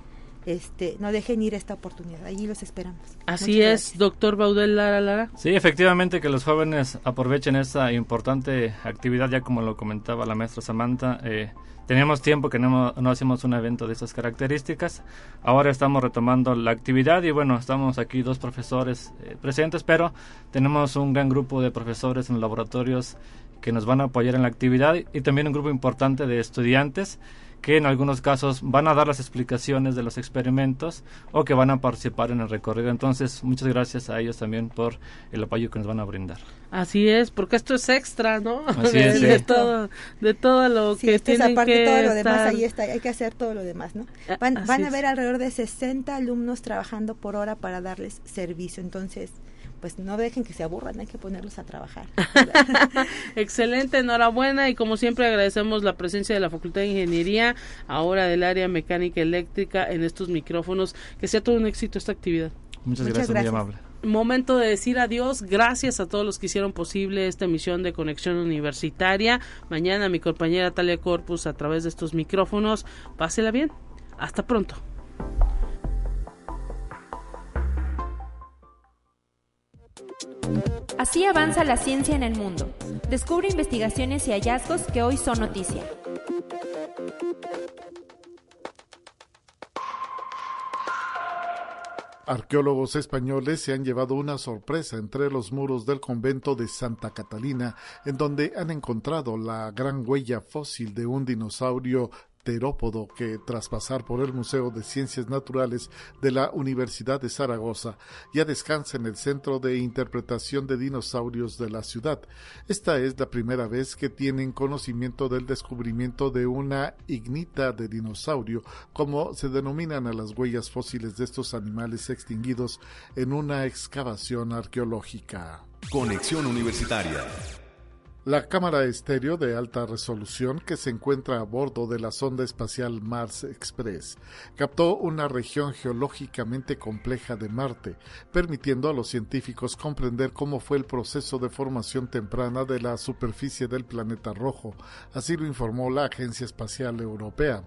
este, no dejen ir esta oportunidad. Allí los esperamos. Así es, doctor Baudel Lara Lara. Sí, efectivamente que los jóvenes aprovechen esta importante actividad, ya como lo comentaba la maestra Samantha. Eh, teníamos tiempo que no, no hacemos un evento de esas características. Ahora estamos retomando la actividad y bueno, estamos aquí dos profesores eh, presentes, pero tenemos un gran grupo de profesores en laboratorios que nos van a apoyar en la actividad y también un grupo importante de estudiantes que en algunos casos van a dar las explicaciones de los experimentos o que van a participar en el recorrido. Entonces, muchas gracias a ellos también por el apoyo que nos van a brindar. Así es, porque esto es extra, ¿no? Así es, de, todo, de todo lo que tienen aparte que todo lo demás, ahí está, hay que hacer todo lo demás, ¿no? Van, van a haber alrededor de 60 alumnos trabajando por hora para darles servicio, entonces pues no dejen que se aburran, hay que ponerlos a trabajar. Excelente, enhorabuena y como siempre agradecemos la presencia de la Facultad de Ingeniería, ahora del área mecánica eléctrica en estos micrófonos. Que sea todo un éxito esta actividad. Muchas, gracias, muy amable. Momento de decir adiós. Gracias a todos los que hicieron posible esta emisión de Conexión Universitaria. Mañana mi compañera Talia Corpus a través de estos micrófonos. Pásela bien. Hasta pronto. Así avanza la ciencia en el mundo. Descubre investigaciones y hallazgos que hoy son noticia. Arqueólogos españoles se han llevado una sorpresa entre los muros del convento de Santa Catalina, en donde han encontrado la gran huella fósil de un dinosaurio terópodo que tras pasar por el Museo de Ciencias Naturales de la Universidad de Zaragoza ya descansa en el Centro de Interpretación de Dinosaurios de la ciudad. Esta es la primera vez que tienen conocimiento del descubrimiento de una ignita de dinosaurio, como se denominan a las huellas fósiles de estos animales extinguidos en una excavación arqueológica. Conexión Universitaria la cámara estéreo de alta resolución que se encuentra a bordo de la sonda espacial Mars Express captó una región geológicamente compleja de Marte, permitiendo a los científicos comprender cómo fue el proceso de formación temprana de la superficie del planeta rojo, así lo informó la Agencia Espacial Europea.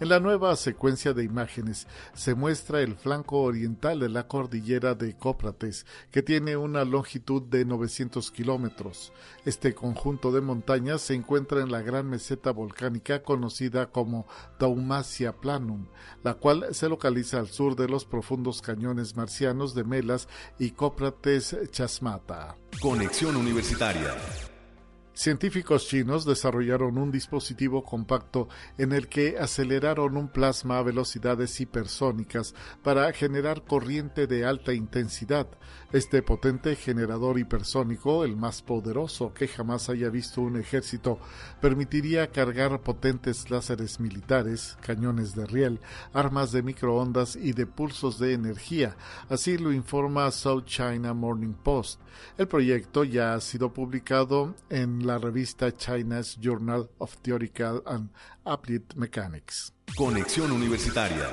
En la nueva secuencia de imágenes se muestra el flanco oriental de la cordillera de Cóprates, que tiene una longitud de 900 kilómetros. Este conjunto de montañas se encuentra en la gran meseta volcánica conocida como Daumacia Planum, la cual se localiza al sur de los profundos cañones marcianos de Melas y Cóprates Chasmata. Conexión Universitaria Científicos chinos desarrollaron un dispositivo compacto en el que aceleraron un plasma a velocidades hipersónicas para generar corriente de alta intensidad. Este potente generador hipersónico, el más poderoso que jamás haya visto un ejército, permitiría cargar potentes láseres militares, cañones de riel, armas de microondas y de pulsos de energía. Así lo informa South China Morning Post. El proyecto ya ha sido publicado en la revista China's Journal of Theoretical and Applied Mechanics. Conexión Universitaria.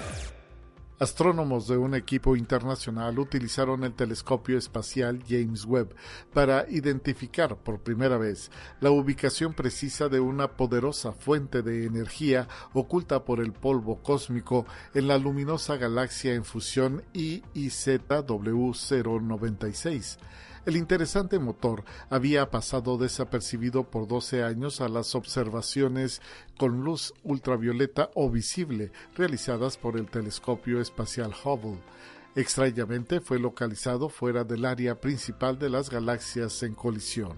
Astrónomos de un equipo internacional utilizaron el telescopio espacial James Webb para identificar por primera vez la ubicación precisa de una poderosa fuente de energía oculta por el polvo cósmico en la luminosa galaxia en fusión IIZW096. El interesante motor había pasado desapercibido por 12 años a las observaciones con luz ultravioleta o visible realizadas por el telescopio espacial Hubble. Extrañamente fue localizado fuera del área principal de las galaxias en colisión.